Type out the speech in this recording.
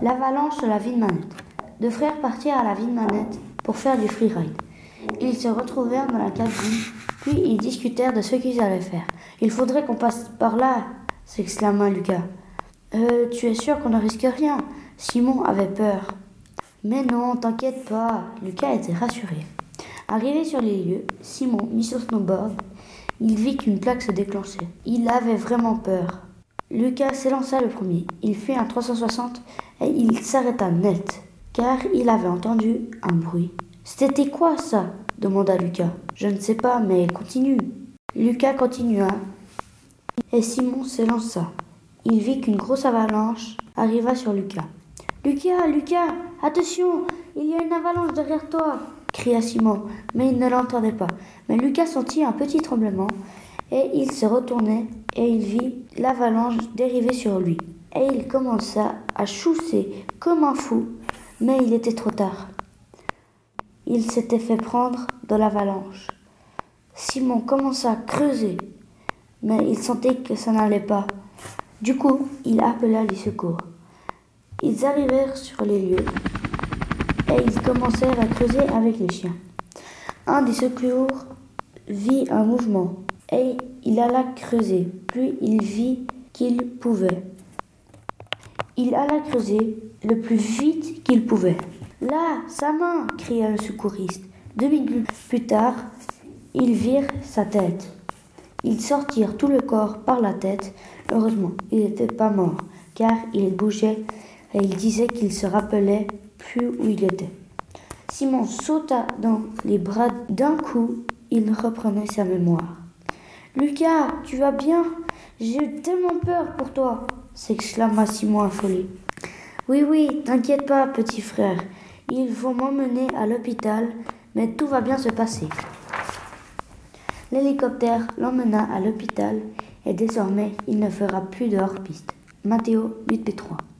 L'avalanche de la ville Manette. Deux frères partirent à la ville Manette pour faire du freeride. Ils se retrouvèrent dans la cabine, puis ils discutèrent de ce qu'ils allaient faire. Il faudrait qu'on passe par là, s'exclama Lucas. Euh, tu es sûr qu'on ne risque rien? Simon avait peur. Mais non, t'inquiète pas, Lucas était rassuré. Arrivé sur les lieux, Simon mit son snowboard. Il vit qu'une plaque se déclenchait. Il avait vraiment peur. Lucas s'élança le premier. Il fit un 360 et il s'arrêta net, car il avait entendu un bruit. C'était quoi ça? demanda Lucas. Je ne sais pas, mais continue. Lucas continua et Simon s'élança. Il vit qu'une grosse avalanche arriva sur Lucas. Lucas, Lucas, attention, il y a une avalanche derrière toi cria Simon, mais il ne l'entendait pas. Mais Lucas sentit un petit tremblement, et il se retournait, et il vit l'avalanche dériver sur lui. Et il commença à chousser comme un fou, mais il était trop tard. Il s'était fait prendre de l'avalanche. Simon commença à creuser, mais il sentait que ça n'allait pas. Du coup, il appela les secours. Ils arrivèrent sur les lieux et ils commencèrent à creuser avec les chiens. Un des secours vit un mouvement et il alla creuser. Puis il vit qu'il pouvait. Il alla creuser le plus vite qu'il pouvait. Là, sa main cria le secouriste. Deux minutes plus tard, ils virent sa tête. Ils sortirent tout le corps par la tête. Heureusement, il n'était pas mort, car il bougeait et il disait qu'il se rappelait plus où il était. Simon sauta dans les bras d'un coup, il reprenait sa mémoire. Lucas, tu vas bien? J'ai tellement peur pour toi s'exclama Simon affolé. Oui, oui, t'inquiète pas, petit frère. Ils vont m'emmener à l'hôpital, mais tout va bien se passer. L'hélicoptère l'emmena à l'hôpital et désormais il ne fera plus de hors-piste. Matteo 8 P3